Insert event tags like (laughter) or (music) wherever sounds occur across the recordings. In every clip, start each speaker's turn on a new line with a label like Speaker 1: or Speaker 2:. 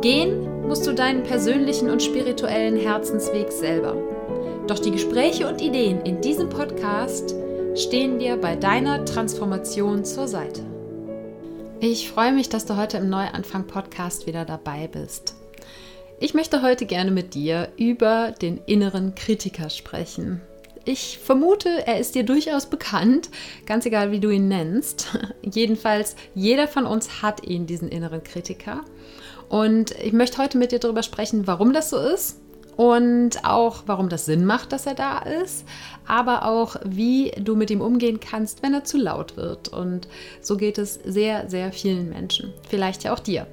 Speaker 1: Gehen musst du deinen persönlichen und spirituellen Herzensweg selber. Doch die Gespräche und Ideen in diesem Podcast stehen dir bei deiner Transformation zur Seite. Ich freue mich, dass du heute im Neuanfang Podcast wieder dabei bist. Ich möchte heute gerne mit dir über den inneren Kritiker sprechen. Ich vermute, er ist dir durchaus bekannt, ganz egal wie du ihn nennst. (laughs) Jedenfalls, jeder von uns hat ihn, diesen inneren Kritiker. Und ich möchte heute mit dir darüber sprechen, warum das so ist und auch, warum das Sinn macht, dass er da ist, aber auch, wie du mit ihm umgehen kannst, wenn er zu laut wird. Und so geht es sehr, sehr vielen Menschen, vielleicht ja auch dir.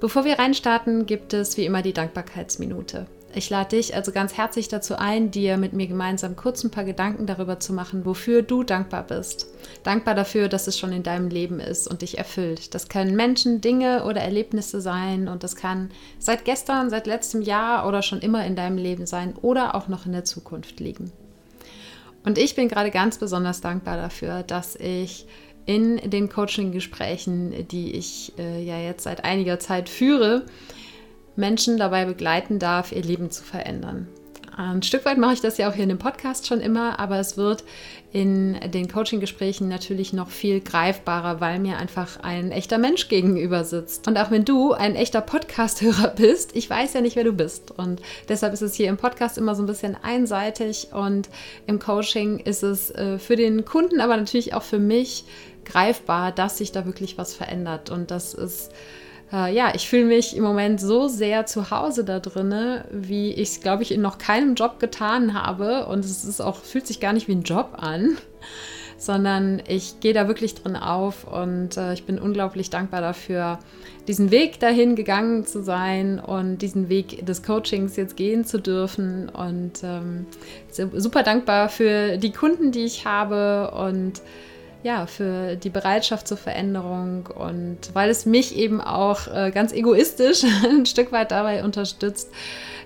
Speaker 1: Bevor wir reinstarten, gibt es wie immer die Dankbarkeitsminute. Ich lade dich also ganz herzlich dazu ein, dir mit mir gemeinsam kurz ein paar Gedanken darüber zu machen, wofür du dankbar bist. Dankbar dafür, dass es schon in deinem Leben ist und dich erfüllt. Das können Menschen, Dinge oder Erlebnisse sein und das kann seit gestern, seit letztem Jahr oder schon immer in deinem Leben sein oder auch noch in der Zukunft liegen. Und ich bin gerade ganz besonders dankbar dafür, dass ich in den Coaching-Gesprächen, die ich äh, ja jetzt seit einiger Zeit führe, Menschen dabei begleiten darf, ihr Leben zu verändern. Ein Stück weit mache ich das ja auch hier in dem Podcast schon immer, aber es wird in den Coaching-Gesprächen natürlich noch viel greifbarer, weil mir einfach ein echter Mensch gegenüber sitzt. Und auch wenn du ein echter Podcast-Hörer bist, ich weiß ja nicht, wer du bist. Und deshalb ist es hier im Podcast immer so ein bisschen einseitig und im Coaching ist es äh, für den Kunden, aber natürlich auch für mich greifbar, dass sich da wirklich was verändert. Und das ist äh, ja, ich fühle mich im Moment so sehr zu Hause da drinne, wie ich es, glaube ich, in noch keinem Job getan habe. Und es ist auch, fühlt sich gar nicht wie ein Job an, (laughs) sondern ich gehe da wirklich drin auf und äh, ich bin unglaublich dankbar dafür, diesen Weg dahin gegangen zu sein und diesen Weg des Coachings jetzt gehen zu dürfen. Und ähm, super dankbar für die Kunden, die ich habe und ja, für die Bereitschaft zur Veränderung und weil es mich eben auch äh, ganz egoistisch (laughs) ein Stück weit dabei unterstützt,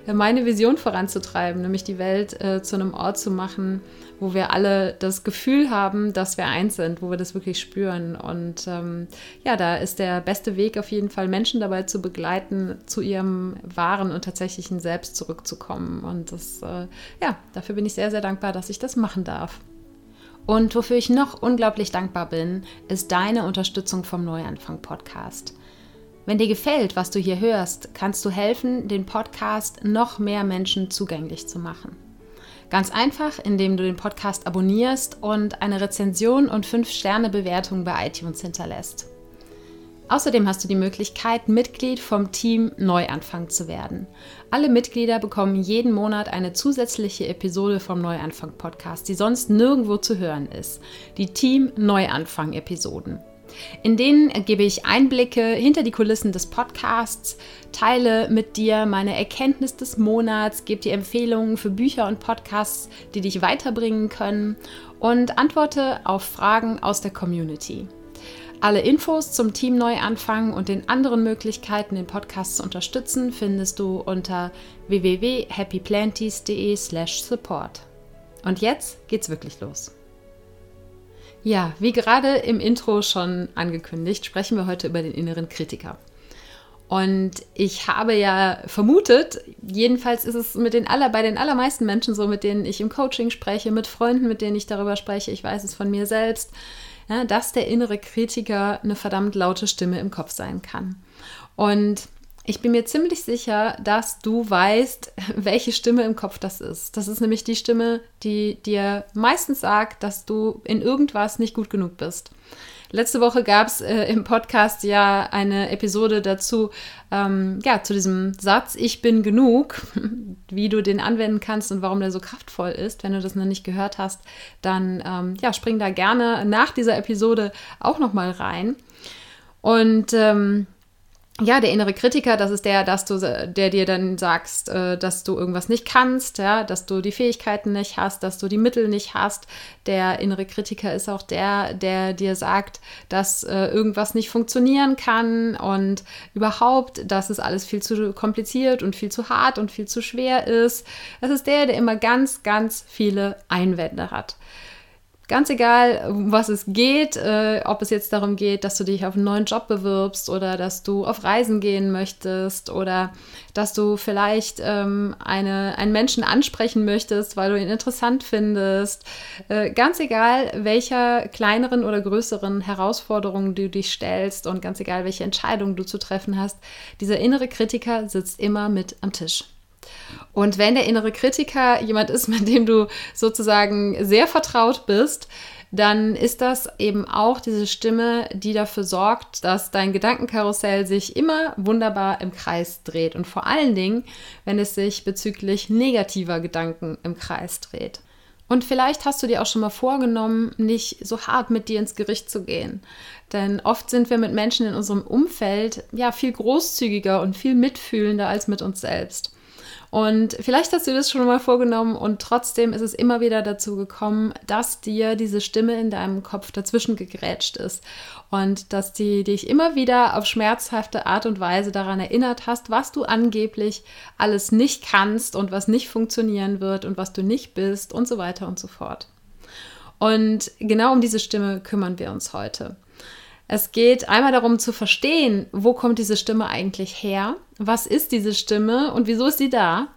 Speaker 1: äh, meine Vision voranzutreiben, nämlich die Welt äh, zu einem Ort zu machen, wo wir alle das Gefühl haben, dass wir eins sind, wo wir das wirklich spüren. Und ähm, ja, da ist der beste Weg auf jeden Fall, Menschen dabei zu begleiten, zu ihrem wahren und tatsächlichen Selbst zurückzukommen. Und das, äh, ja, dafür bin ich sehr, sehr dankbar, dass ich das machen darf. Und wofür ich noch unglaublich dankbar bin, ist deine Unterstützung vom Neuanfang Podcast. Wenn dir gefällt, was du hier hörst, kannst du helfen, den Podcast noch mehr Menschen zugänglich zu machen. Ganz einfach, indem du den Podcast abonnierst und eine Rezension und 5-Sterne-Bewertung bei iTunes hinterlässt. Außerdem hast du die Möglichkeit, Mitglied vom Team Neuanfang zu werden. Alle Mitglieder bekommen jeden Monat eine zusätzliche Episode vom Neuanfang Podcast, die sonst nirgendwo zu hören ist. Die Team Neuanfang Episoden. In denen gebe ich Einblicke hinter die Kulissen des Podcasts, teile mit dir meine Erkenntnis des Monats, gebe dir Empfehlungen für Bücher und Podcasts, die dich weiterbringen können und antworte auf Fragen aus der Community. Alle Infos zum Team Neuanfang und den anderen Möglichkeiten, den Podcast zu unterstützen, findest du unter www.happyplanties.de/support. Und jetzt geht's wirklich los. Ja, wie gerade im Intro schon angekündigt, sprechen wir heute über den inneren Kritiker. Und ich habe ja vermutet, jedenfalls ist es mit den aller, bei den allermeisten Menschen so, mit denen ich im Coaching spreche, mit Freunden, mit denen ich darüber spreche, ich weiß es von mir selbst, ja, dass der innere Kritiker eine verdammt laute Stimme im Kopf sein kann. Und ich bin mir ziemlich sicher, dass du weißt, (laughs) welche Stimme im Kopf das ist. Das ist nämlich die Stimme, die dir meistens sagt, dass du in irgendwas nicht gut genug bist. Letzte Woche gab es äh, im Podcast ja eine Episode dazu, ähm, ja, zu diesem Satz, ich bin genug, (laughs) wie du den anwenden kannst und warum der so kraftvoll ist. Wenn du das noch nicht gehört hast, dann ähm, ja, spring da gerne nach dieser Episode auch nochmal rein. Und ähm, ja, der innere Kritiker, das ist der, dass du, der dir dann sagst, äh, dass du irgendwas nicht kannst, ja, dass du die Fähigkeiten nicht hast, dass du die Mittel nicht hast. Der innere Kritiker ist auch der, der dir sagt, dass äh, irgendwas nicht funktionieren kann und überhaupt, dass es alles viel zu kompliziert und viel zu hart und viel zu schwer ist. Das ist der, der immer ganz, ganz viele Einwände hat. Ganz egal, um was es geht, äh, ob es jetzt darum geht, dass du dich auf einen neuen Job bewirbst oder dass du auf Reisen gehen möchtest oder dass du vielleicht ähm, eine, einen Menschen ansprechen möchtest, weil du ihn interessant findest. Äh, ganz egal, welcher kleineren oder größeren Herausforderungen du dich stellst und ganz egal, welche Entscheidungen du zu treffen hast, dieser innere Kritiker sitzt immer mit am Tisch. Und wenn der innere Kritiker jemand ist, (laughs) mit dem du sozusagen sehr vertraut bist, dann ist das eben auch diese Stimme, die dafür sorgt, dass dein Gedankenkarussell sich immer wunderbar im Kreis dreht. Und vor allen Dingen, wenn es sich bezüglich negativer Gedanken im Kreis dreht. Und vielleicht hast du dir auch schon mal vorgenommen, nicht so hart mit dir ins Gericht zu gehen. Denn oft sind wir mit Menschen in unserem Umfeld ja viel großzügiger und viel mitfühlender als mit uns selbst. Und vielleicht hast du das schon mal vorgenommen und trotzdem ist es immer wieder dazu gekommen, dass dir diese Stimme in deinem Kopf dazwischen gegrätscht ist und dass die dich immer wieder auf schmerzhafte Art und Weise daran erinnert hast, was du angeblich alles nicht kannst und was nicht funktionieren wird und was du nicht bist und so weiter und so fort. Und genau um diese Stimme kümmern wir uns heute. Es geht einmal darum zu verstehen, wo kommt diese Stimme eigentlich her, was ist diese Stimme und wieso ist sie da.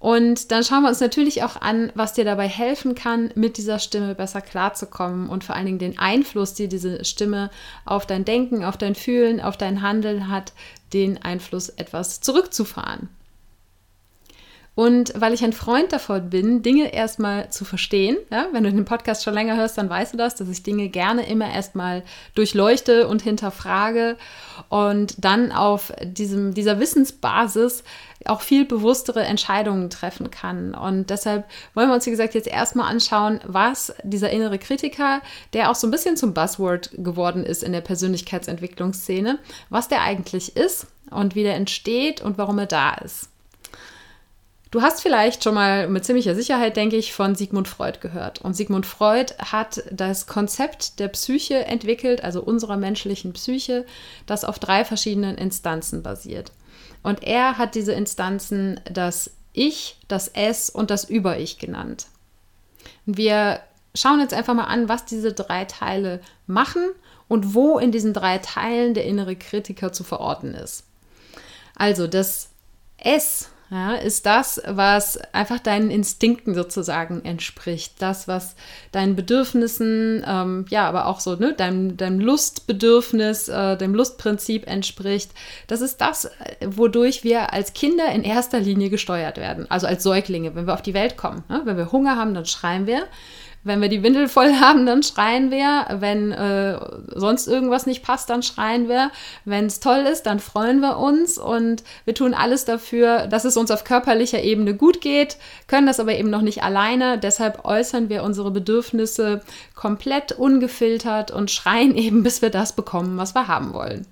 Speaker 1: Und dann schauen wir uns natürlich auch an, was dir dabei helfen kann, mit dieser Stimme besser klarzukommen und vor allen Dingen den Einfluss, die diese Stimme auf dein Denken, auf dein Fühlen, auf dein Handeln hat, den Einfluss etwas zurückzufahren. Und weil ich ein Freund davon bin, Dinge erstmal zu verstehen, ja, wenn du den Podcast schon länger hörst, dann weißt du das, dass ich Dinge gerne immer erstmal durchleuchte und hinterfrage und dann auf diesem, dieser Wissensbasis auch viel bewusstere Entscheidungen treffen kann. Und deshalb wollen wir uns, wie gesagt, jetzt erstmal anschauen, was dieser innere Kritiker, der auch so ein bisschen zum Buzzword geworden ist in der Persönlichkeitsentwicklungsszene, was der eigentlich ist und wie der entsteht und warum er da ist. Du hast vielleicht schon mal mit ziemlicher Sicherheit, denke ich, von Sigmund Freud gehört. Und Sigmund Freud hat das Konzept der Psyche entwickelt, also unserer menschlichen Psyche, das auf drei verschiedenen Instanzen basiert. Und er hat diese Instanzen das Ich, das Es und das Über-Ich genannt. Wir schauen jetzt einfach mal an, was diese drei Teile machen und wo in diesen drei Teilen der innere Kritiker zu verorten ist. Also das Es ja, ist das, was einfach deinen Instinkten sozusagen entspricht. Das, was deinen Bedürfnissen, ähm, ja, aber auch so, ne, deinem, deinem Lustbedürfnis, äh, dem Lustprinzip entspricht. Das ist das, wodurch wir als Kinder in erster Linie gesteuert werden. Also als Säuglinge, wenn wir auf die Welt kommen. Ne? Wenn wir Hunger haben, dann schreien wir. Wenn wir die Windel voll (laughs) haben, dann schreien wir. Wenn äh, sonst irgendwas nicht passt, dann schreien wir. Wenn es toll ist, dann freuen wir uns und wir tun alles dafür, dass es uns auf körperlicher Ebene gut geht, können das aber eben noch nicht alleine. Deshalb äußern wir unsere Bedürfnisse komplett ungefiltert und schreien (laughs) eben, bis wir das bekommen, was wir haben wollen.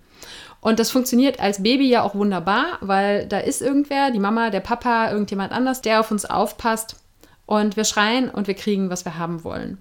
Speaker 1: Und das funktioniert als Baby ja auch wunderbar, weil da ist irgendwer, die Mama, der Papa, irgendjemand anders, der auf uns aufpasst und wir schreien und wir kriegen, was wir haben wollen.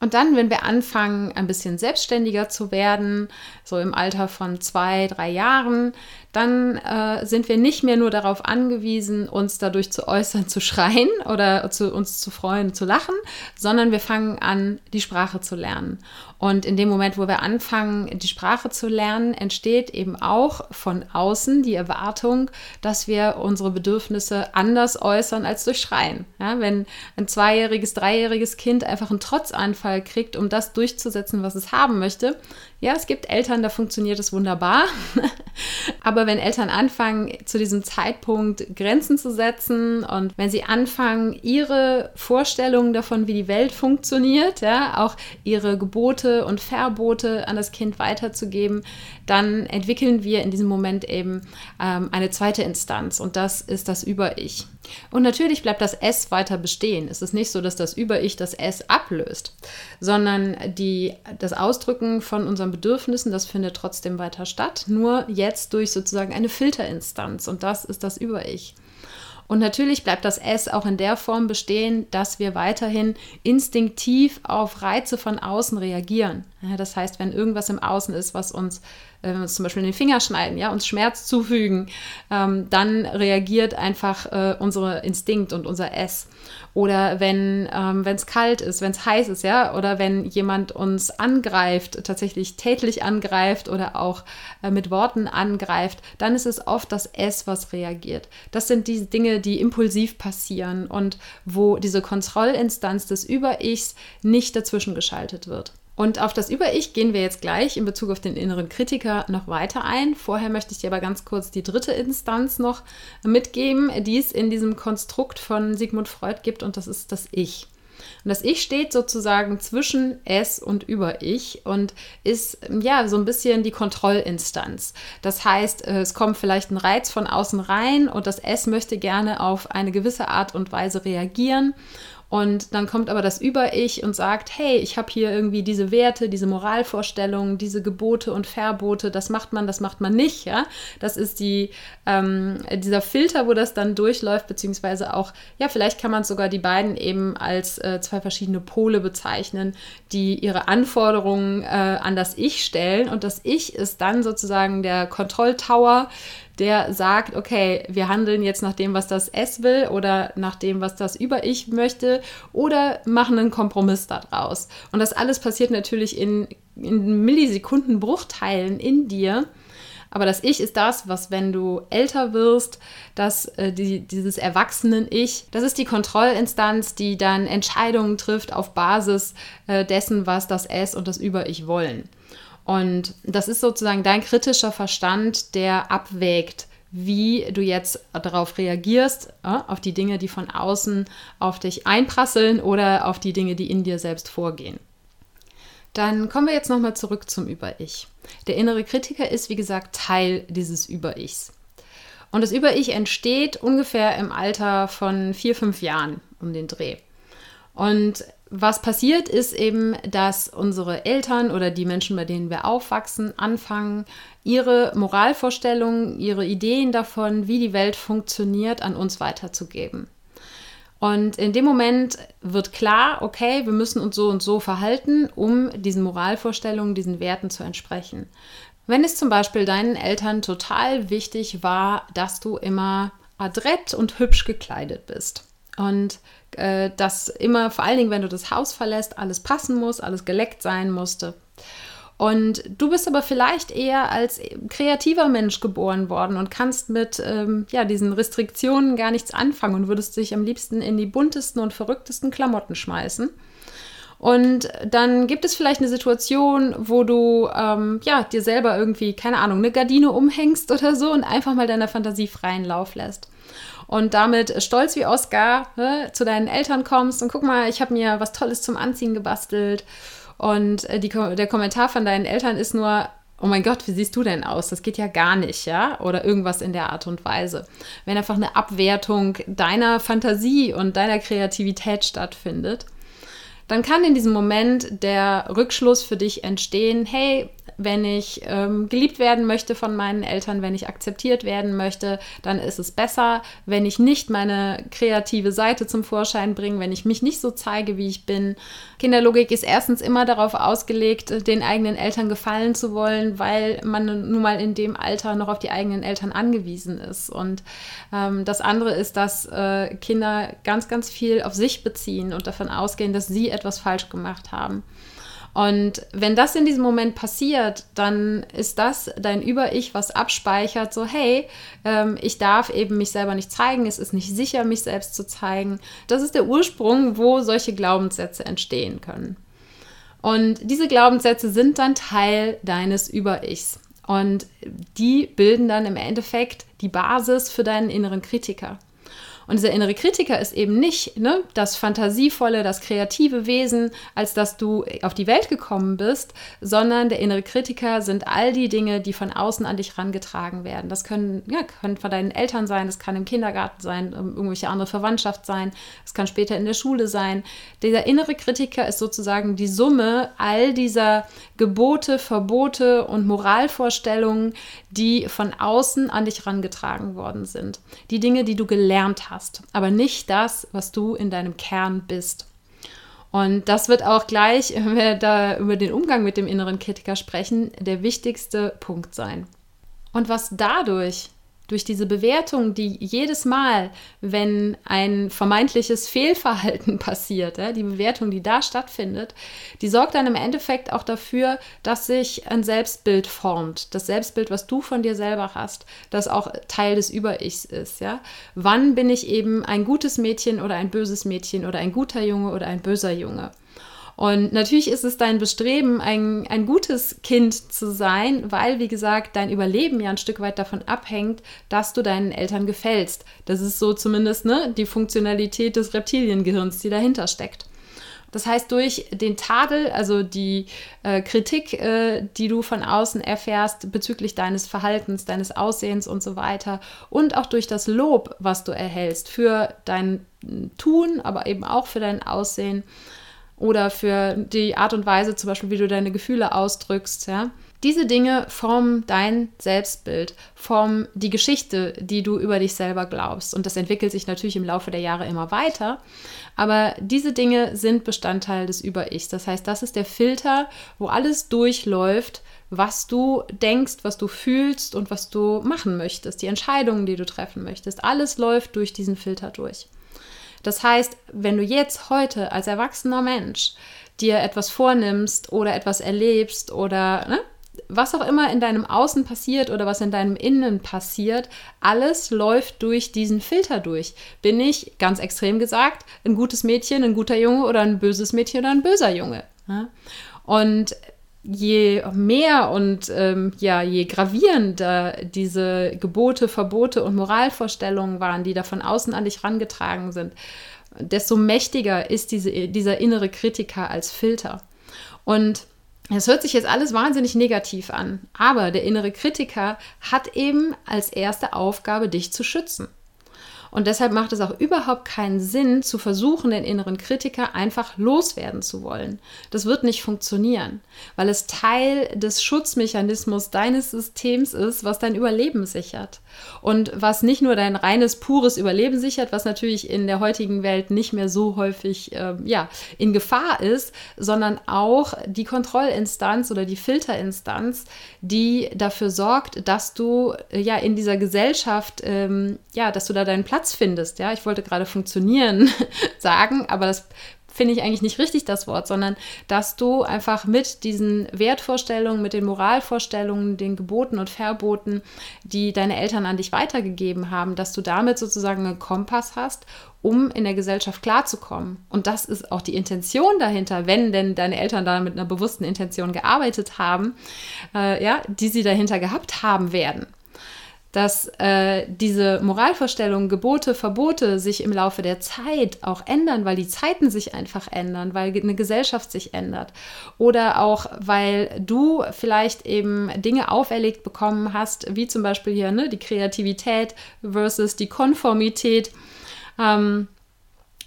Speaker 1: Und dann, wenn wir anfangen, ein bisschen selbstständiger zu werden, so im Alter von zwei, drei Jahren, dann äh, sind wir nicht mehr nur darauf angewiesen, uns dadurch zu äußern, zu schreien (laughs) oder zu, uns zu freuen, zu lachen, sondern wir fangen an, die Sprache zu lernen. Und in dem Moment, wo wir anfangen, die Sprache zu lernen, entsteht eben auch von außen die Erwartung, dass wir unsere Bedürfnisse anders äußern als durch Schreien. Ja, wenn ein zweijähriges, dreijähriges Kind einfach einen Trotzanfall kriegt, um das durchzusetzen, was es haben möchte, ja, es gibt Eltern, da funktioniert es wunderbar. (laughs) Aber wenn Eltern anfangen, zu diesem Zeitpunkt Grenzen zu setzen und wenn sie anfangen, ihre Vorstellungen davon, wie die Welt funktioniert, ja, auch ihre Gebote und Verbote an das Kind weiterzugeben, dann entwickeln wir in diesem Moment eben ähm, eine zweite Instanz und das ist das Über-Ich. Und natürlich bleibt das S weiter bestehen. Es ist nicht so, dass das Über-Ich das S ablöst, sondern die, das Ausdrücken von unseren Bedürfnissen, das findet trotzdem weiter statt, nur jetzt durch sozusagen eine Filterinstanz. Und das ist das Über-Ich. Und natürlich bleibt das S auch in der Form bestehen, dass wir weiterhin instinktiv auf Reize von außen reagieren. Das heißt, wenn irgendwas im Außen ist, was uns wir uns zum Beispiel in den Finger schneiden, ja, uns Schmerz zufügen, ähm, dann reagiert einfach äh, unsere Instinkt und unser S. Oder wenn ähm, es kalt ist, wenn es heiß ist, ja, oder wenn jemand uns angreift, tatsächlich tätlich angreift oder auch äh, mit Worten angreift, dann ist es oft das S, was reagiert. Das sind diese Dinge, die impulsiv passieren und wo diese Kontrollinstanz des Über-Ichs nicht dazwischen geschaltet wird. Und auf das Über-Ich gehen wir jetzt gleich in Bezug auf den inneren Kritiker noch weiter ein. Vorher möchte ich dir aber ganz kurz die dritte Instanz noch mitgeben, die es in diesem Konstrukt von Sigmund Freud gibt, und das ist das Ich. Und das Ich steht sozusagen zwischen Es und Über-Ich und ist ja so ein bisschen die Kontrollinstanz. Das heißt, es kommt vielleicht ein Reiz von außen rein und das Es möchte gerne auf eine gewisse Art und Weise reagieren und dann kommt aber das Über-Ich und sagt, hey, ich habe hier irgendwie diese Werte, diese Moralvorstellungen, diese Gebote und Verbote, das macht man, das macht man nicht. Ja? Das ist die, ähm, dieser Filter, wo das dann durchläuft, beziehungsweise auch, ja, vielleicht kann man sogar die beiden eben als äh, zwei verschiedene Pole bezeichnen, die ihre Anforderungen äh, an das Ich stellen. Und das Ich ist dann sozusagen der Kontrolltower, der sagt, okay, wir handeln jetzt nach dem, was das S will oder nach dem, was das Über-Ich möchte oder machen einen Kompromiss daraus. Und das alles passiert natürlich in, in Millisekundenbruchteilen in dir. Aber das Ich ist das, was, wenn du älter wirst, dass äh, die, dieses Erwachsenen-Ich, das ist die Kontrollinstanz, die dann Entscheidungen trifft auf Basis äh, dessen, was das S und das Über-Ich wollen. Und das ist sozusagen dein kritischer Verstand, der abwägt, wie du jetzt darauf reagierst, äh, auf die Dinge, die von außen auf dich einprasseln oder auf die Dinge, die in dir selbst vorgehen. Dann kommen wir jetzt nochmal zurück zum Über-Ich. Der innere Kritiker ist, wie gesagt, Teil dieses Über-Ichs. Und das Über-Ich entsteht ungefähr im Alter von vier, fünf Jahren um den Dreh. Und was passiert ist eben, dass unsere Eltern oder die Menschen, bei denen wir aufwachsen, anfangen, ihre Moralvorstellungen, ihre Ideen davon, wie die Welt funktioniert, an uns weiterzugeben. Und in dem Moment wird klar, okay, wir müssen uns so und so verhalten, um diesen Moralvorstellungen, diesen Werten zu entsprechen. Wenn es zum Beispiel deinen Eltern total wichtig war, dass du immer adrett und hübsch gekleidet bist und äh, dass immer, vor allen Dingen, wenn du das Haus verlässt, alles passen muss, alles geleckt sein musste. Und du bist aber vielleicht eher als kreativer Mensch geboren worden und kannst mit ähm, ja, diesen Restriktionen gar nichts anfangen und würdest dich am liebsten in die buntesten und verrücktesten Klamotten schmeißen. Und dann gibt es vielleicht eine Situation, wo du ähm, ja, dir selber irgendwie, keine Ahnung, eine Gardine umhängst oder so und einfach mal deiner Fantasie freien Lauf lässt und damit stolz wie Oscar ne, zu deinen Eltern kommst und guck mal, ich habe mir was Tolles zum Anziehen gebastelt. Und äh, die, der Kommentar von deinen Eltern ist nur, oh mein Gott, wie siehst du denn aus? Das geht ja gar nicht, ja? Oder irgendwas in der Art und Weise. Wenn einfach eine Abwertung deiner Fantasie und deiner Kreativität stattfindet, dann kann in diesem Moment der Rückschluss für dich entstehen, hey, wenn ich ähm, geliebt werden möchte von meinen Eltern, wenn ich akzeptiert werden möchte, dann ist es besser, wenn ich nicht meine kreative Seite zum Vorschein bringe, wenn ich mich nicht so zeige, wie ich bin. Kinderlogik ist erstens immer darauf ausgelegt, den eigenen Eltern gefallen zu wollen, weil man nun mal in dem Alter noch auf die eigenen Eltern angewiesen ist. Und ähm, das andere ist, dass äh, Kinder ganz, ganz viel auf sich beziehen und davon ausgehen, dass sie etwas falsch gemacht haben. Und wenn das in diesem Moment passiert, dann ist das dein Über-Ich, was abspeichert, so hey, ähm, ich darf eben mich selber nicht zeigen, es ist nicht sicher, mich selbst zu zeigen. Das ist der Ursprung, wo solche Glaubenssätze entstehen können. Und diese Glaubenssätze sind dann Teil deines Über-Ichs. Und die bilden dann im Endeffekt die Basis für deinen inneren Kritiker. Und dieser innere Kritiker ist eben nicht ne, das fantasievolle, das kreative Wesen, als dass du auf die Welt gekommen bist, sondern der innere Kritiker sind all die Dinge, die von außen an dich rangetragen werden. Das können, ja, können von deinen Eltern sein, das kann im Kindergarten sein, irgendwelche andere Verwandtschaft sein, es kann später in der Schule sein. Dieser innere Kritiker ist sozusagen die Summe all dieser Gebote, Verbote und Moralvorstellungen, die von außen an dich rangetragen worden sind. Die Dinge, die du gelernt hast, aber nicht das, was du in deinem Kern bist. Und das wird auch gleich, (laughs) wenn wir da über den Umgang mit dem inneren Kritiker sprechen, der wichtigste Punkt sein. Und was dadurch durch diese Bewertung, die jedes Mal, wenn ein vermeintliches Fehlverhalten (laughs) passiert, die Bewertung, die da stattfindet, die sorgt dann im Endeffekt auch dafür, dass sich ein Selbstbild formt. Das Selbstbild, was du von dir selber hast, das auch Teil des Über-Ichs ist. Ja? Wann bin ich eben ein gutes Mädchen oder ein böses Mädchen oder ein guter Junge oder ein böser Junge? Und natürlich ist es dein Bestreben, ein, ein gutes Kind zu sein, weil, wie gesagt, dein Überleben ja ein Stück weit davon abhängt, dass du deinen Eltern gefällst. Das ist so zumindest ne, die Funktionalität des Reptiliengehirns, die dahinter steckt. Das heißt, durch den Tadel, also die äh, Kritik, äh, die du von außen erfährst bezüglich deines Verhaltens, deines Aussehens und so weiter, und auch durch das Lob, was du erhältst für dein Tun, aber eben auch für dein Aussehen, oder für die Art und Weise, zum Beispiel, wie du deine Gefühle ausdrückst, ja. Diese Dinge formen dein Selbstbild, formen die Geschichte, die du über dich selber glaubst. Und das entwickelt sich natürlich im Laufe der Jahre immer weiter. Aber diese Dinge sind Bestandteil des Über-Ichs. Das heißt, das ist der Filter, wo alles durchläuft, was du denkst, was du fühlst und was du machen möchtest, die Entscheidungen, die du treffen möchtest. Alles läuft durch diesen Filter durch. Das heißt, wenn du jetzt heute als erwachsener Mensch dir etwas vornimmst oder etwas erlebst oder ne, was auch immer in deinem Außen passiert oder was in deinem Innen passiert, alles läuft durch diesen Filter durch. Bin ich, ganz extrem gesagt, ein gutes Mädchen, ein guter Junge oder ein böses Mädchen oder ein böser Junge? Ja? Und je mehr und ähm, ja, je gravierender diese Gebote, Verbote und Moralvorstellungen waren, die da von außen an dich rangetragen sind, desto mächtiger ist diese, dieser innere Kritiker als Filter. Und es hört sich jetzt alles wahnsinnig negativ an, aber der innere Kritiker hat eben als erste Aufgabe, dich zu schützen. Und deshalb macht es auch überhaupt keinen Sinn, zu versuchen, den inneren Kritiker einfach loswerden zu wollen. Das wird nicht funktionieren, weil es Teil des Schutzmechanismus deines Systems ist, was dein Überleben sichert. Und was nicht nur dein reines, pures Überleben sichert, was natürlich in der heutigen Welt nicht mehr so häufig äh, ja, in Gefahr ist, sondern auch die Kontrollinstanz oder die Filterinstanz, die dafür sorgt, dass du äh, ja in dieser Gesellschaft, ähm, ja, dass du da deinen Platz findest. Ja, ich wollte gerade funktionieren (laughs) sagen, aber das finde ich eigentlich nicht richtig das Wort, sondern dass du einfach mit diesen Wertvorstellungen, mit den Moralvorstellungen, den Geboten und Verboten, die deine Eltern an dich weitergegeben haben, dass du damit sozusagen einen Kompass hast, um in der Gesellschaft klarzukommen. Und das ist auch die Intention dahinter, wenn denn deine Eltern da mit einer bewussten Intention gearbeitet haben, äh, ja, die sie dahinter gehabt haben werden dass äh, diese Moralvorstellungen, Gebote, Verbote sich im Laufe der Zeit auch ändern, weil die Zeiten sich einfach ändern, weil eine Gesellschaft sich ändert oder auch weil du vielleicht eben Dinge auferlegt bekommen hast, wie zum Beispiel hier ne, die Kreativität versus die Konformität. Ähm,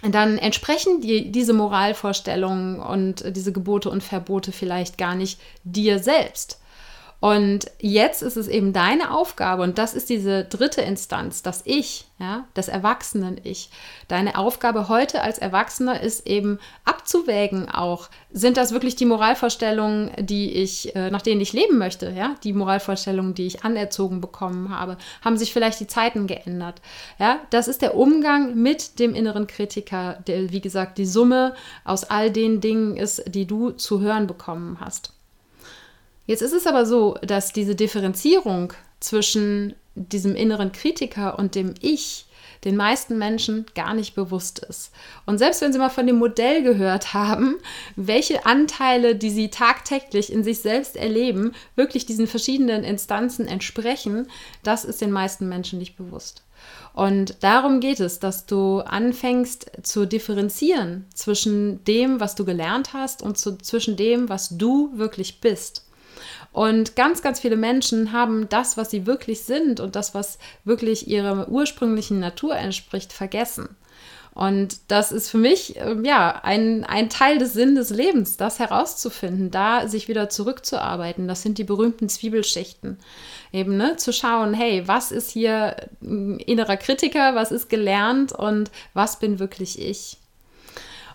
Speaker 1: dann entsprechen die, diese Moralvorstellungen und diese Gebote und Verbote vielleicht gar nicht dir selbst. Und jetzt ist es eben deine Aufgabe, und das ist diese dritte Instanz, das Ich, ja, das Erwachsenen-Ich. Deine Aufgabe heute als Erwachsener ist eben abzuwägen auch, sind das wirklich die Moralvorstellungen, die ich, äh, nach denen ich leben möchte, ja, die Moralvorstellungen, die ich anerzogen bekommen habe, haben sich vielleicht die Zeiten geändert, ja, das ist der Umgang mit dem inneren Kritiker, der, wie gesagt, die Summe aus all den Dingen ist, die du zu hören bekommen hast. Jetzt ist es aber so, dass diese Differenzierung zwischen diesem inneren Kritiker und dem Ich den meisten Menschen gar nicht bewusst ist. Und selbst wenn sie mal von dem Modell gehört haben, welche Anteile, die sie tagtäglich in sich selbst erleben, wirklich diesen verschiedenen Instanzen entsprechen, das ist den meisten Menschen nicht bewusst. Und darum geht es, dass du anfängst zu differenzieren zwischen dem, was du gelernt hast und zu, zwischen dem, was du wirklich bist. Und ganz, ganz viele Menschen haben das, was sie wirklich sind und das, was wirklich ihrer ursprünglichen Natur entspricht, vergessen. Und das ist für mich ähm, ja ein, ein Teil des Sinn des Lebens, das herauszufinden, da sich wieder zurückzuarbeiten. Das sind die berühmten Zwiebelschichten. Eben ne, zu schauen, hey, was ist hier innerer Kritiker, was ist gelernt und was bin wirklich ich.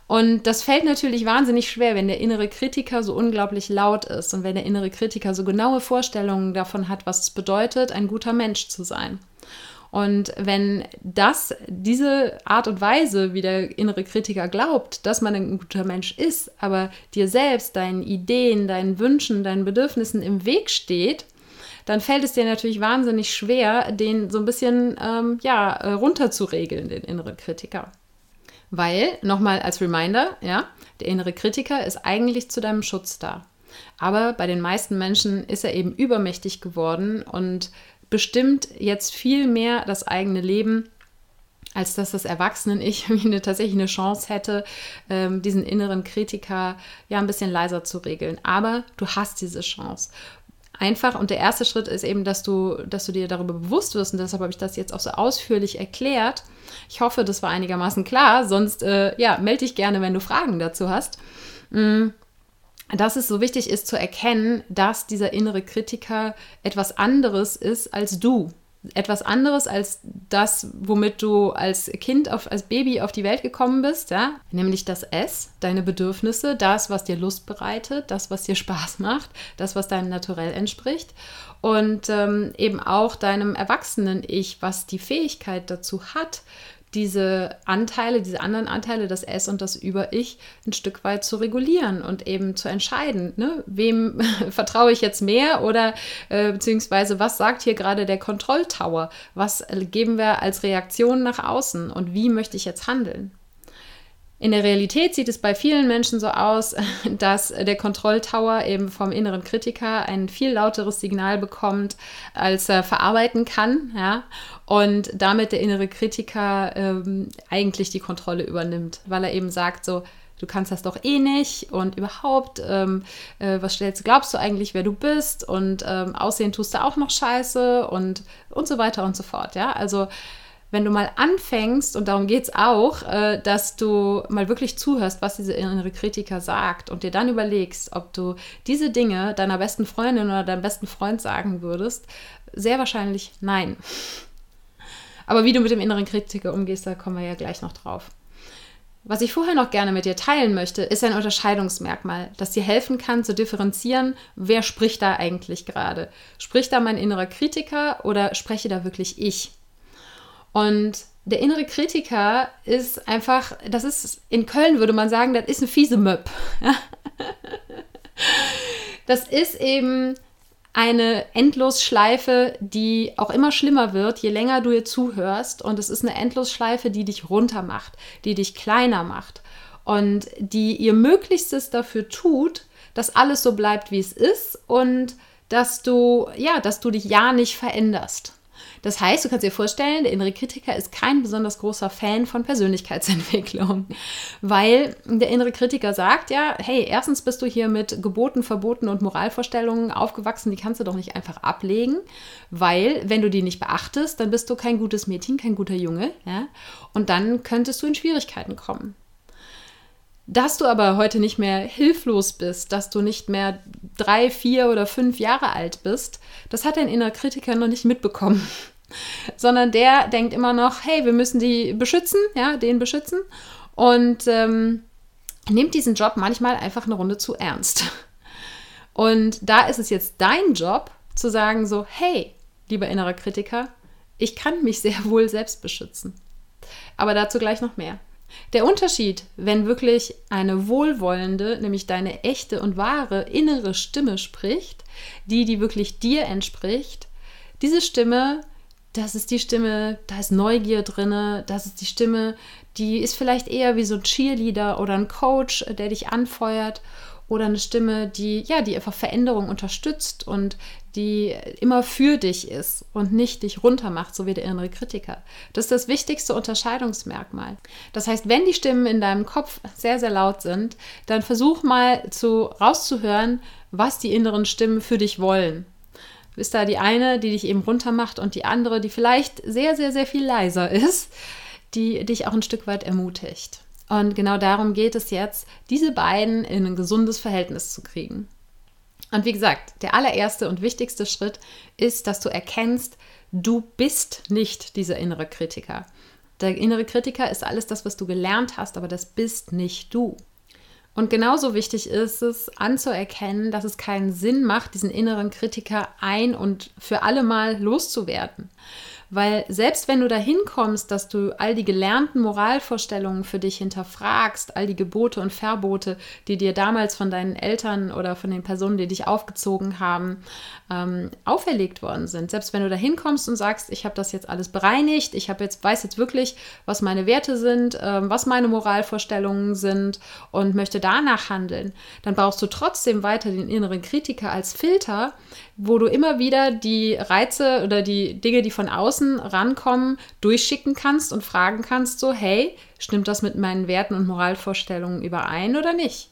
Speaker 1: Und das fällt natürlich wahnsinnig schwer, wenn der innere Kritiker so unglaublich laut ist und wenn der innere Kritiker so genaue Vorstellungen davon hat, was es bedeutet, ein guter Mensch zu sein. Und wenn das, diese Art und Weise, wie der innere Kritiker glaubt, dass man ein guter Mensch ist, aber dir selbst, deinen Ideen, deinen Wünschen, deinen Bedürfnissen im Weg steht, dann fällt es dir natürlich wahnsinnig schwer, den so ein bisschen ähm, ja, äh, runterzuregeln, den inneren Kritiker. Weil, nochmal als Reminder, ja, der innere Kritiker ist eigentlich zu deinem Schutz da. Aber bei den meisten Menschen ist er eben übermächtig geworden und bestimmt jetzt viel mehr das eigene Leben, als dass das Erwachsenen-Ich (laughs) eine, tatsächlich eine Chance hätte, ähm, diesen inneren Kritiker ja ein bisschen leiser zu regeln. Aber du hast diese Chance. Einfach und der erste Schritt ist eben, dass du, dass du dir darüber bewusst wirst und deshalb habe ich das jetzt auch so ausführlich erklärt. Ich hoffe, das war einigermaßen klar. Sonst äh, ja, melde dich gerne, wenn du Fragen dazu hast. Mm dass es so wichtig ist zu erkennen, dass dieser innere Kritiker etwas anderes ist als du. Etwas anderes als das, womit du als Kind, auf, als Baby auf die Welt gekommen bist, ja? nämlich das S, deine Bedürfnisse, das, was dir Lust bereitet, das, was dir Spaß macht, das, was deinem Naturell entspricht und ähm, eben auch deinem Erwachsenen-Ich, was die Fähigkeit dazu hat, diese Anteile, diese anderen Anteile, das S und das Über-Ich, ein Stück weit zu regulieren und eben zu entscheiden, ne? wem (laughs) vertraue ich jetzt mehr oder äh, beziehungsweise was sagt hier gerade der Kontrolltower? Was geben wir als Reaktion nach außen und wie möchte ich jetzt handeln? In der Realität sieht es bei vielen Menschen so aus, (laughs) dass der Kontrolltower eben vom inneren Kritiker ein viel lauteres Signal bekommt, als er verarbeiten kann, ja, und damit der innere Kritiker ähm, eigentlich die Kontrolle übernimmt, weil er eben sagt so, du kannst das doch eh nicht und überhaupt, ähm, äh, was stellst, glaubst du eigentlich, wer du bist und ähm, aussehen tust du auch noch scheiße und, und so weiter und so fort, ja, also wenn du mal anfängst, und darum geht es auch, äh, dass du mal wirklich zuhörst, was diese innere Kritiker sagt und dir dann überlegst, ob du diese Dinge deiner besten Freundin oder deinem besten Freund sagen würdest, sehr wahrscheinlich nein. Aber wie du mit dem inneren Kritiker umgehst, da kommen wir ja gleich noch drauf. Was ich vorher noch gerne mit dir teilen möchte, ist ein Unterscheidungsmerkmal, das dir helfen kann zu differenzieren, wer spricht da eigentlich gerade. Spricht da mein innerer Kritiker oder spreche da wirklich ich? Und der innere Kritiker ist einfach, das ist, in Köln würde man sagen, das ist eine fiese Möb. (laughs) das ist eben eine Endlosschleife, die auch immer schlimmer wird, je länger du ihr zuhörst. Und es ist eine Endlosschleife, die dich runter macht, die dich kleiner macht und die ihr Möglichstes dafür tut, dass alles so bleibt, wie es ist und dass du, ja, dass du dich ja nicht veränderst. Das heißt, du kannst dir vorstellen, der innere Kritiker ist kein besonders großer Fan von Persönlichkeitsentwicklung, (laughs) weil der innere Kritiker sagt ja, hey, erstens bist du hier mit Geboten, Verboten und Moralvorstellungen aufgewachsen, die kannst du doch nicht einfach ablegen, weil wenn du die nicht beachtest, dann bist du kein gutes Mädchen, kein guter Junge, ja, und dann könntest du in Schwierigkeiten kommen. Dass du aber heute nicht mehr hilflos bist, dass du nicht mehr drei, vier oder fünf Jahre alt bist, das hat dein innerer Kritiker noch nicht mitbekommen. Sondern der denkt immer noch, hey, wir müssen die beschützen, ja, den beschützen. Und ähm, nimmt diesen Job manchmal einfach eine Runde zu ernst. Und da ist es jetzt dein Job zu sagen, so, hey, lieber innerer Kritiker, ich kann mich sehr wohl selbst beschützen. Aber dazu gleich noch mehr. Der Unterschied, wenn wirklich eine wohlwollende, nämlich deine echte und wahre innere Stimme spricht, die, die wirklich dir entspricht, diese Stimme, das ist die Stimme, da ist Neugier drin, das ist die Stimme, die ist vielleicht eher wie so ein Cheerleader oder ein Coach, der dich anfeuert oder eine Stimme, die ja, die einfach Veränderung unterstützt und die immer für dich ist und nicht dich runtermacht, so wie der innere Kritiker. Das ist das wichtigste Unterscheidungsmerkmal. Das heißt, wenn die Stimmen in deinem Kopf sehr sehr laut sind, dann versuch mal zu rauszuhören, was die inneren Stimmen für dich wollen. Ist da die eine, die dich eben runtermacht und die andere, die vielleicht sehr sehr sehr viel leiser ist, die dich auch ein Stück weit ermutigt. Und genau darum geht es jetzt, diese beiden in ein gesundes Verhältnis zu kriegen. Und wie gesagt, der allererste und wichtigste Schritt ist, dass du erkennst, du bist nicht dieser innere Kritiker. Der innere Kritiker ist alles das, was du gelernt hast, aber das bist nicht du. Und genauso wichtig ist es anzuerkennen, dass es keinen Sinn macht, diesen inneren Kritiker ein und für alle Mal loszuwerden. Weil selbst wenn du dahin kommst, dass du all die gelernten Moralvorstellungen für dich hinterfragst, all die Gebote und Verbote, die dir damals von deinen Eltern oder von den Personen, die dich aufgezogen haben, ähm, auferlegt worden sind, selbst wenn du dahin kommst und sagst, ich habe das jetzt alles bereinigt, ich habe jetzt weiß jetzt wirklich, was meine Werte sind, ähm, was meine Moralvorstellungen sind und möchte danach handeln, dann brauchst du trotzdem weiter den inneren Kritiker als Filter, wo du immer wieder die Reize oder die Dinge, die von außen rankommen, durchschicken kannst und fragen kannst, so, hey, stimmt das mit meinen Werten und Moralvorstellungen überein oder nicht?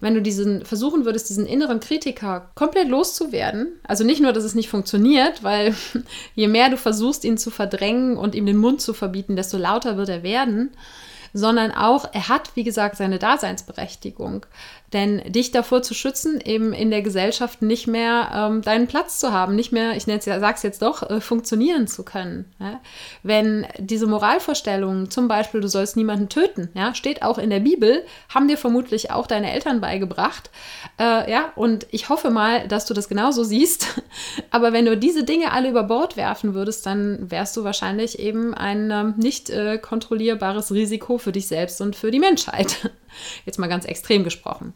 Speaker 1: Wenn du diesen versuchen würdest, diesen inneren Kritiker komplett loszuwerden, also nicht nur, dass es nicht funktioniert, weil (laughs) je mehr du versuchst, ihn zu verdrängen und ihm den Mund zu verbieten, desto lauter wird er werden, sondern auch, er hat, wie gesagt, seine Daseinsberechtigung. Denn dich davor zu schützen, eben in der Gesellschaft nicht mehr ähm, deinen Platz zu haben, nicht mehr, ich nenne es jetzt doch, äh, funktionieren zu können. Ja? Wenn diese Moralvorstellungen, zum Beispiel, du sollst niemanden töten, ja, steht auch in der Bibel, haben dir vermutlich auch deine Eltern beigebracht. Äh, ja, und ich hoffe mal, dass du das genauso siehst. (laughs) Aber wenn du diese Dinge alle über Bord werfen würdest, dann wärst du wahrscheinlich eben ein ähm, nicht äh, kontrollierbares Risiko für dich selbst und für die Menschheit. (laughs) Jetzt mal ganz extrem gesprochen.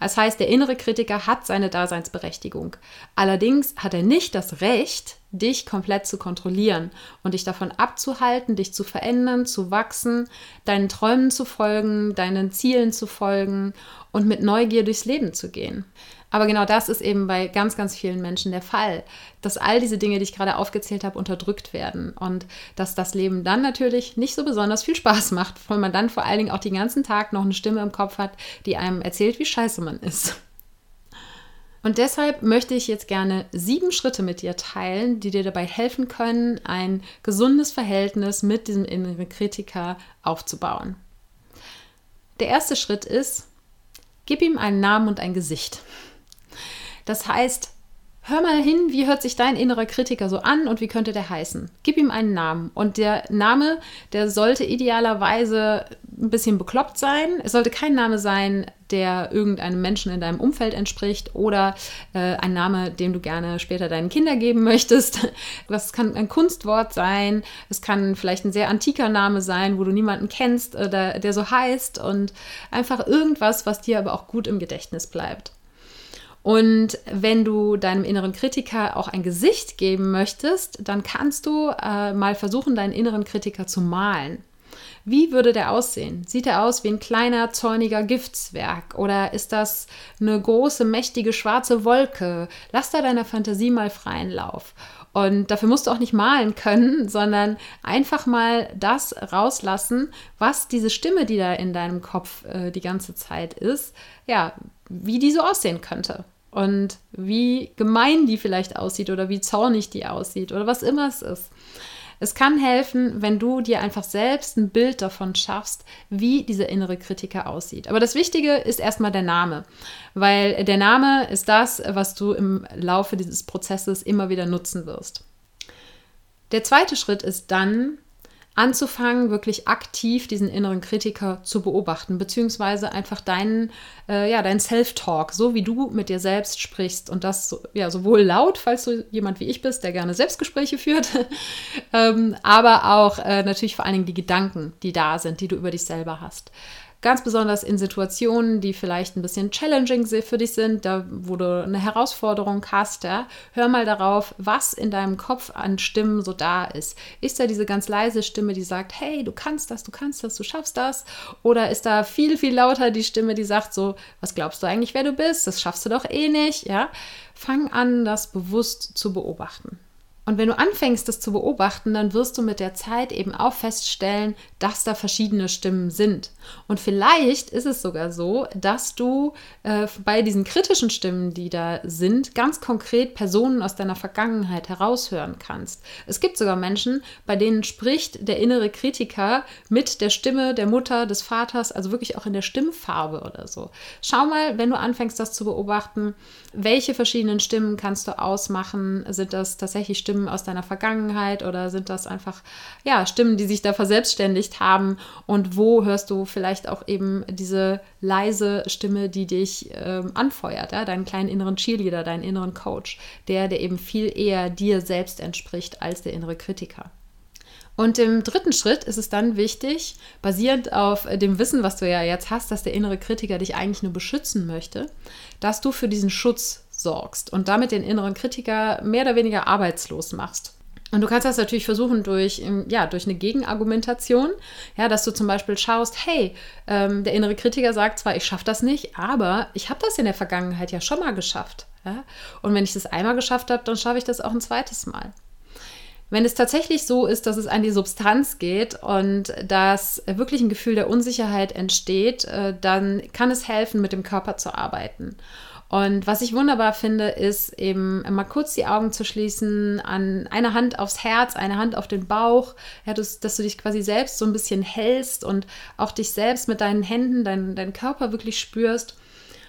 Speaker 1: Das heißt, der innere Kritiker hat seine Daseinsberechtigung. Allerdings hat er nicht das Recht, dich komplett zu kontrollieren und dich davon abzuhalten, dich zu verändern, zu wachsen, deinen Träumen zu folgen, deinen Zielen zu folgen und mit Neugier durchs Leben zu gehen. Aber genau das ist eben bei ganz, ganz vielen Menschen der Fall, dass all diese Dinge, die ich gerade aufgezählt habe, unterdrückt werden und dass das Leben dann natürlich nicht so besonders viel Spaß macht, weil man dann vor allen Dingen auch den ganzen Tag noch eine Stimme im Kopf hat, die einem erzählt, wie scheiße man ist. Und deshalb möchte ich jetzt gerne sieben Schritte mit dir teilen, die dir dabei helfen können, ein gesundes Verhältnis mit diesem inneren Kritiker aufzubauen. Der erste Schritt ist, gib ihm einen Namen und ein Gesicht. Das heißt, hör mal hin, wie hört sich dein innerer Kritiker so an und wie könnte der heißen? Gib ihm einen Namen. Und der Name, der sollte idealerweise ein bisschen bekloppt sein. Es sollte kein Name sein, der irgendeinem Menschen in deinem Umfeld entspricht oder äh, ein Name, den du gerne später deinen Kindern geben möchtest. (laughs) Das kann ein Kunstwort sein. Es kann vielleicht ein sehr antiker Name sein, wo du niemanden kennst, äh, der, der so heißt und einfach irgendwas, was dir aber auch gut im Gedächtnis bleibt. Und wenn du deinem inneren Kritiker auch ein Gesicht geben möchtest, dann kannst du äh, mal versuchen, deinen inneren Kritiker zu malen. Wie würde der aussehen? Sieht er aus wie ein kleiner, zorniger Giftswerk? Oder ist das eine große, mächtige, schwarze Wolke? Lass da deiner Fantasie mal freien Lauf. Und dafür musst du auch nicht malen können, (laughs) sondern einfach mal das rauslassen, was diese Stimme, die da in deinem Kopf äh, die ganze Zeit ist, ja, wie die so aussehen könnte und wie gemein die vielleicht aussieht oder wie zornig die aussieht oder was immer es ist. Es kann helfen, wenn du dir einfach selbst ein Bild davon schaffst, wie dieser innere Kritiker aussieht. Aber das Wichtige ist erstmal der Name, weil der Name ist das, was du im Laufe dieses Prozesses immer wieder nutzen wirst. Der zweite Schritt ist dann, anzufangen, wirklich aktiv diesen inneren Kritiker zu beobachten, beziehungsweise einfach deinen, äh, ja, dein Self-Talk, so wie du mit dir selbst sprichst und das ja sowohl laut, falls du jemand wie ich bist, der gerne Selbstgespräche führt, (laughs) ähm, aber auch äh, natürlich vor allen Dingen die Gedanken, die da sind, die du über dich selber hast. Ganz besonders in Situationen, die vielleicht ein bisschen challenging für dich sind, da wo du eine Herausforderung hast, ja, hör mal darauf, was in deinem Kopf an Stimmen so da ist. Ist da diese ganz leise Stimme, die sagt, hey, du kannst das, du kannst das, du schaffst das? Oder ist da viel, viel lauter die Stimme, die sagt so, was glaubst du eigentlich, wer du bist? Das schaffst du doch eh nicht, ja? Fang an, das bewusst zu beobachten. Und wenn du anfängst, das zu beobachten, dann wirst du mit der Zeit eben auch feststellen, dass da verschiedene Stimmen sind. Und vielleicht ist es sogar so, dass du äh, bei diesen kritischen Stimmen, die da sind, ganz konkret Personen aus deiner Vergangenheit heraushören kannst. Es gibt sogar Menschen, bei denen spricht der innere Kritiker mit der Stimme der Mutter, des Vaters, also wirklich auch in der Stimmfarbe oder so. Schau mal, wenn du anfängst, das zu beobachten, welche verschiedenen Stimmen kannst du ausmachen? Sind das tatsächlich Stimmen, Stimmen aus deiner Vergangenheit oder sind das einfach ja Stimmen, die sich da verselbstständigt haben und wo hörst du vielleicht auch eben diese leise Stimme, die dich ähm, anfeuert, ja? deinen kleinen inneren Cheerleader, deinen inneren Coach, der der eben viel eher dir selbst entspricht als der innere Kritiker. Und im dritten Schritt ist es dann wichtig, basierend auf dem Wissen, was du ja jetzt hast, dass der innere Kritiker dich eigentlich nur beschützen möchte, dass du für diesen Schutz sorgst und damit den inneren Kritiker mehr oder weniger arbeitslos machst. Und du kannst das natürlich versuchen durch, ähm, ja, durch eine Gegenargumentation, ja, dass du zum Beispiel schaust, hey, ähm, der innere Kritiker sagt zwar, ich schaffe das nicht, aber ich habe das in der Vergangenheit ja schon mal geschafft. Ja? Und wenn ich das einmal geschafft habe, dann schaffe ich das auch ein zweites Mal. Wenn es tatsächlich so ist, dass es an die Substanz geht und dass wirklich ein Gefühl der Unsicherheit entsteht, äh, dann kann es helfen, mit dem Körper zu arbeiten. Und was ich wunderbar finde, ist eben mal kurz die Augen zu schließen, an eine Hand aufs Herz, eine Hand auf den Bauch, ja, dass, dass du dich quasi selbst so ein bisschen hältst und auch dich selbst mit deinen Händen, dein, deinen Körper wirklich spürst.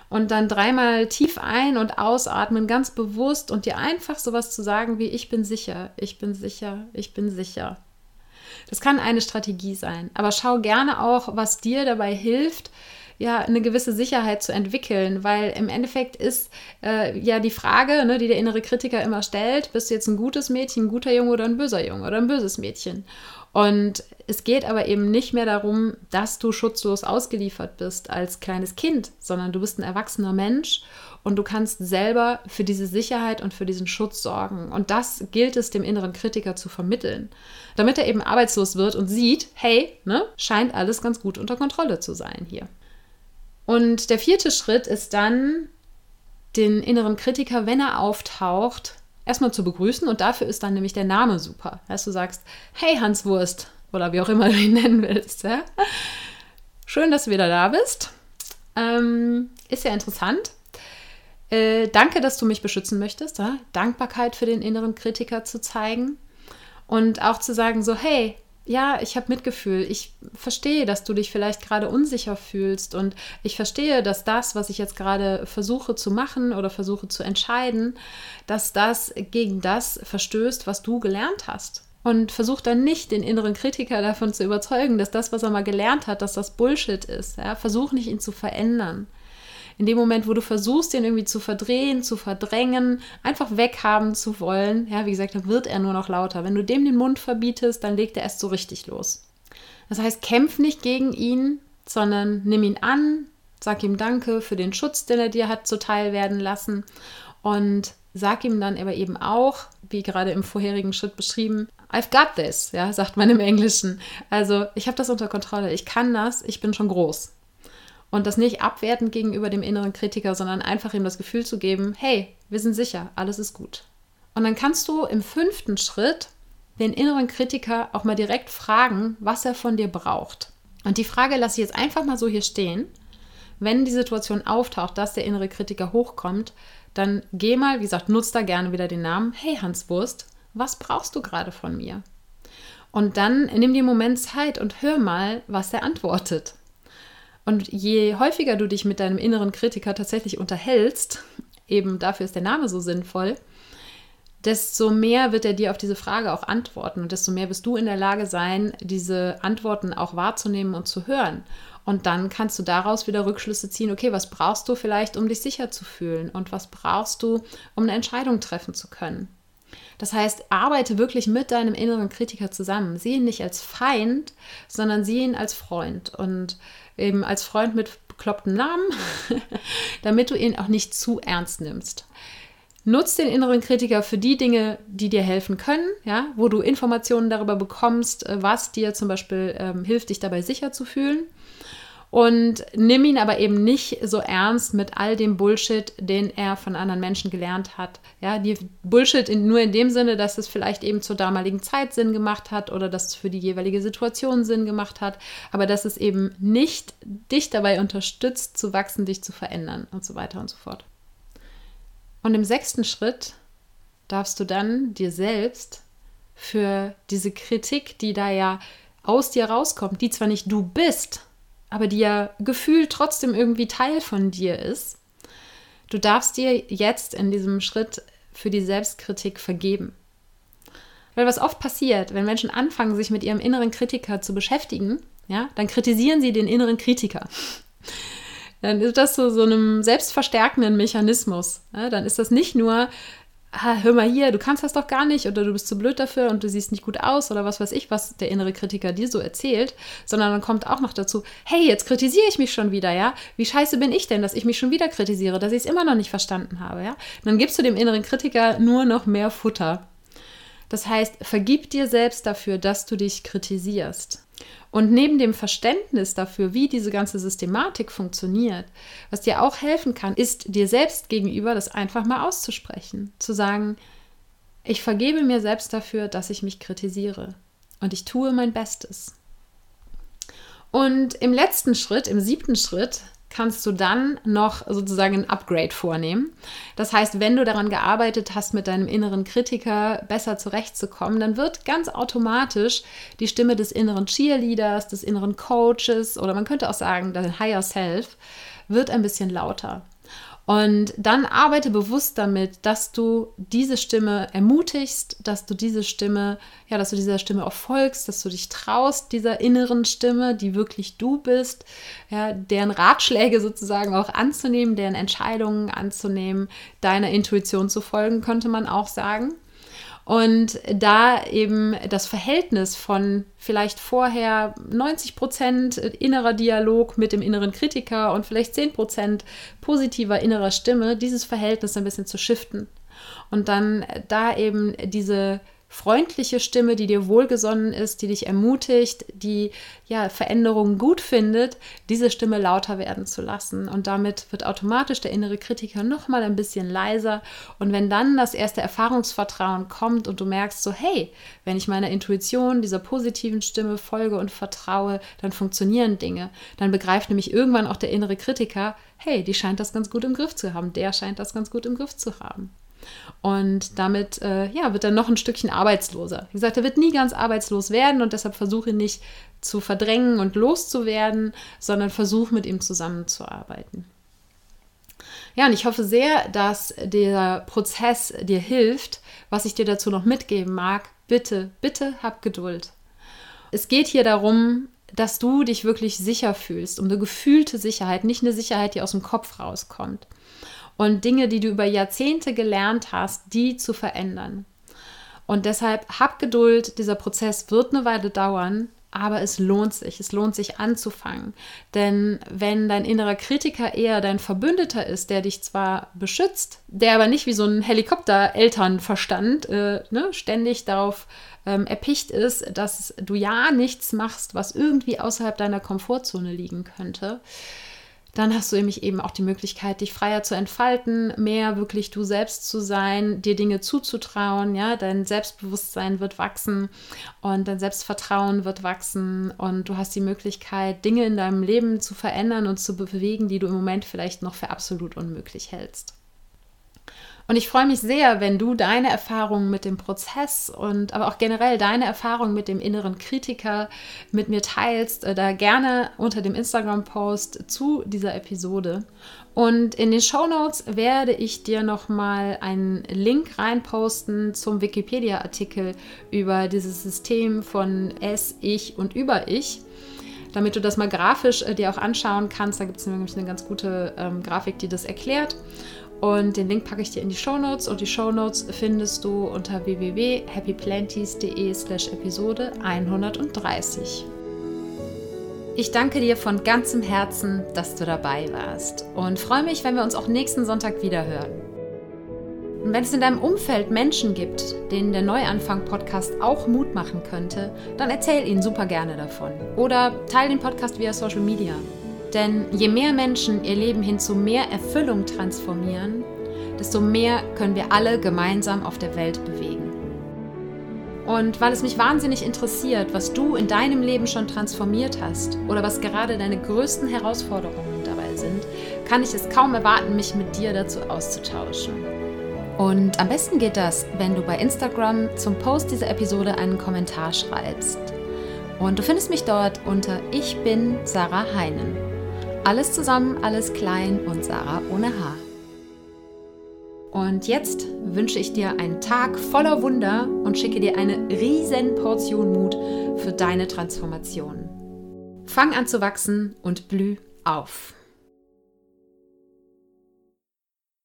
Speaker 1: Und dann dreimal tief ein- und ausatmen, ganz bewusst und dir einfach sowas zu sagen wie, ich bin sicher, ich bin sicher, ich bin sicher. Das kann eine Strategie sein, aber schau gerne auch, was dir dabei hilft, ja eine gewisse Sicherheit zu entwickeln, weil im Endeffekt ist äh, ja die Frage, ne, die der innere Kritiker immer stellt, bist du jetzt ein gutes Mädchen, ein guter Junge oder ein böser Junge oder ein böses Mädchen? Und es geht aber eben nicht mehr darum, dass du schutzlos ausgeliefert bist als kleines Kind, sondern du bist ein erwachsener Mensch und du kannst selber für diese Sicherheit und für diesen Schutz sorgen. Und das gilt es dem inneren Kritiker zu vermitteln, damit er eben arbeitslos wird und sieht, hey, ne, scheint alles ganz gut unter Kontrolle zu sein hier. Und der vierte Schritt ist dann, den inneren Kritiker, wenn er auftaucht, erstmal zu begrüßen und dafür ist dann nämlich der Name super. Dass du sagst, hey Hanswurst oder wie auch immer du ihn (laughs) nennen willst. Ja? Schön, dass du wieder da bist. Ähm, ist ja interessant. Äh, danke, dass du mich beschützen möchtest. Ja? Dankbarkeit für den inneren Kritiker zu zeigen und auch zu sagen so, hey, ja, ich habe Mitgefühl. Ich verstehe, dass du dich vielleicht gerade unsicher fühlst und ich verstehe, dass das, was ich jetzt gerade versuche zu machen oder versuche zu entscheiden, dass das gegen das verstößt, was du gelernt hast. Und versuch dann nicht den inneren Kritiker davon zu überzeugen, dass das, was er mal gelernt hat, dass das Bullshit ist. Ja? Versuch nicht, ihn zu verändern in dem Moment, wo du versuchst, den irgendwie zu verdrehen, zu verdrängen, einfach weghaben zu wollen, ja, wie gesagt, dann wird er nur noch lauter. Wenn du dem den Mund verbietest, dann legt er erst so richtig los. Das heißt, kämpf nicht gegen ihn, sondern nimm ihn an, sag ihm Danke für den Schutz, den er dir hat zuteil werden lassen und sag ihm dann aber eben auch, wie gerade im vorherigen Schritt beschrieben, I've got this, ja, sagt man im Englischen. Also, ich habe das unter Kontrolle, ich kann das, ich bin schon groß. Und das nicht abwertend gegenüber dem inneren Kritiker, sondern einfach ihm das Gefühl zu geben, hey, wir sind sicher, alles ist gut. Und dann kannst du im fünften Schritt den inneren Kritiker auch mal direkt fragen, was er von dir braucht. Und die Frage lasse ich jetzt einfach mal so hier stehen. Wenn die Situation auftaucht, dass der innere Kritiker hochkommt, dann geh mal, wie gesagt, nutz da gerne wieder den Namen. Hey Hans Wurst, was brauchst du gerade von mir? Und dann nimm dir einen Moment Zeit und hör mal, was er antwortet. Und je häufiger du dich mit deinem inneren Kritiker tatsächlich unterhältst, eben dafür ist der Name so sinnvoll, desto mehr wird er dir auf diese Frage auch antworten und desto mehr wirst du in der Lage sein, diese Antworten auch wahrzunehmen und zu hören. Und dann kannst du daraus wieder Rückschlüsse ziehen, okay, was brauchst du vielleicht, um dich sicher zu fühlen und was brauchst du, um eine Entscheidung treffen zu können. Das heißt, arbeite wirklich mit deinem inneren Kritiker zusammen. Sieh ihn nicht als Feind, sondern sieh ihn als Freund. Und eben als Freund mit bekloppten Namen, (laughs) damit du ihn auch nicht zu ernst nimmst. Nutz den inneren Kritiker für die Dinge, die dir helfen können, ja, wo du Informationen darüber bekommst, äh, was dir zum Beispiel ähm, hilft, dich dabei sicher zu fühlen. Und nimm ihn aber eben nicht so ernst mit all dem Bullshit, den er von anderen Menschen gelernt hat. Ja, die Bullshit in, nur in dem Sinne, dass es vielleicht eben zur damaligen Zeit Sinn gemacht hat oder dass es für die jeweilige Situation Sinn gemacht hat, aber dass es eben nicht dich dabei unterstützt, zu wachsen, dich zu verändern und so weiter und so fort. Und im sechsten Schritt darfst du dann dir selbst für diese Kritik, die da ja aus dir rauskommt, die zwar nicht du bist, aber die ja gefühlt trotzdem irgendwie Teil von dir ist, du darfst dir jetzt in diesem Schritt für die Selbstkritik vergeben. Weil was oft passiert, wenn Menschen anfangen, sich mit ihrem inneren Kritiker zu beschäftigen, ja, dann kritisieren sie den inneren Kritiker dann ist das so, so einem selbstverstärkenden Mechanismus. Ja, dann ist das nicht nur, ah, hör mal hier, du kannst das doch gar nicht oder du bist zu blöd dafür und du siehst nicht gut aus oder was weiß ich, was der innere Kritiker dir so erzählt, sondern dann kommt auch noch dazu, hey, jetzt kritisiere ich mich schon wieder, ja? Wie scheiße bin ich denn, dass ich mich schon wieder kritisiere, dass ich es immer noch nicht verstanden habe, ja? Und dann gibst du dem inneren Kritiker nur noch mehr Futter. Das heißt, vergib dir selbst dafür, dass du dich kritisierst. Und neben dem Verständnis dafür, wie diese ganze Systematik funktioniert, was dir auch helfen kann, ist dir selbst gegenüber das einfach mal auszusprechen. Zu sagen, ich vergebe mir selbst dafür, dass ich mich kritisiere. Und ich tue mein Bestes. Und im letzten Schritt, im siebten Schritt, kannst du dann noch sozusagen ein Upgrade vornehmen. Das heißt, wenn du daran gearbeitet hast, mit deinem inneren Kritiker besser zurechtzukommen, dann wird ganz automatisch die Stimme des inneren Cheerleaders, des inneren Coaches oder man könnte auch sagen, dein Higher Self wird ein bisschen lauter. Und dann arbeite bewusst damit, dass du diese Stimme ermutigst, dass du diese Stimme, ja, dass du dieser Stimme auch folgst, dass du dich traust, dieser inneren Stimme, die wirklich du bist, ja, deren Ratschläge sozusagen auch anzunehmen, deren Entscheidungen anzunehmen, deiner Intuition zu folgen, könnte man auch sagen. Und da eben das Verhältnis von vielleicht vorher 90 Prozent innerer Dialog mit dem inneren Kritiker und vielleicht 10 Prozent positiver innerer Stimme, dieses Verhältnis ein bisschen zu shiften. Und dann da eben diese freundliche Stimme, die dir wohlgesonnen ist, die dich ermutigt, die ja Veränderungen gut findet, diese Stimme lauter werden zu lassen. Und damit wird automatisch der innere Kritiker noch mal ein bisschen leiser. Und wenn dann das erste Erfahrungsvertrauen kommt und du merkst so hey, wenn ich meiner Intuition, dieser positiven Stimme folge und vertraue, dann funktionieren Dinge, dann begreift nämlich irgendwann auch der innere Kritiker, hey, die scheint das ganz gut im Griff zu haben, der scheint das ganz gut im Griff zu haben. Und damit äh, ja, wird er noch ein Stückchen arbeitsloser. Wie gesagt, er wird nie ganz arbeitslos werden und deshalb versuche nicht zu verdrängen und loszuwerden, sondern versuche mit ihm zusammenzuarbeiten. Ja, und ich hoffe sehr, dass der Prozess dir hilft. Was ich dir dazu noch mitgeben mag, bitte, bitte hab Geduld. Es geht hier darum, dass du dich wirklich sicher fühlst, um eine gefühlte Sicherheit, nicht eine Sicherheit, die aus dem Kopf rauskommt und Dinge, die du über Jahrzehnte gelernt hast, die zu verändern. Und deshalb hab Geduld, dieser Prozess wird eine Weile dauern, aber es lohnt sich, es lohnt sich anzufangen. Denn wenn dein innerer Kritiker eher dein Verbündeter ist, der dich zwar beschützt, der aber nicht wie so ein Helikopter-Elternverstand äh, ne, ständig darauf ähm, erpicht ist, dass du ja nichts machst, was irgendwie außerhalb deiner Komfortzone liegen könnte, dann hast du nämlich eben auch die Möglichkeit, dich freier zu entfalten, mehr wirklich du selbst zu sein, dir Dinge zuzutrauen, ja, dein Selbstbewusstsein wird wachsen und dein Selbstvertrauen wird wachsen und du hast die Möglichkeit, Dinge in deinem Leben zu verändern und zu bewegen, die du im Moment vielleicht noch für absolut unmöglich hältst. Und ich freue mich sehr, wenn du deine Erfahrungen mit dem Prozess und aber auch generell deine Erfahrungen mit dem inneren Kritiker mit mir teilst. Äh, da gerne unter dem Instagram-Post zu dieser Episode. Und in den Show Notes werde ich dir nochmal einen Link reinposten zum Wikipedia-Artikel über dieses System von Es, Ich und Über-Ich damit du das mal grafisch äh, dir auch anschauen kannst. Da gibt es nämlich eine ganz gute ähm, Grafik, die das erklärt. Und den Link packe ich dir in die Show Notes und die Show Notes findest du unter www.happyplanties.de slash Episode 130. Ich danke dir von ganzem Herzen, dass du dabei warst und freue mich, wenn wir uns auch nächsten Sonntag wieder hören. Und wenn es in deinem Umfeld Menschen gibt, denen der Neuanfang-Podcast auch Mut machen könnte, dann erzähl ihnen super gerne davon. Oder teile den Podcast via Social Media. Denn je mehr Menschen ihr Leben hin zu mehr Erfüllung transformieren, desto mehr können wir alle gemeinsam auf der Welt bewegen. Und weil es mich wahnsinnig interessiert, was du in deinem Leben schon transformiert hast oder was gerade deine größten Herausforderungen dabei sind, kann ich es kaum erwarten, mich mit dir dazu auszutauschen. Und am besten geht das, wenn du bei Instagram zum Post dieser Episode einen Kommentar schreibst. Und du findest mich dort unter Ich bin Sarah Heinen. Alles zusammen, alles klein und Sarah ohne Haar. Und jetzt wünsche ich dir einen Tag voller Wunder und schicke dir eine riesen Portion Mut für deine Transformation. Fang an zu wachsen und blüh auf.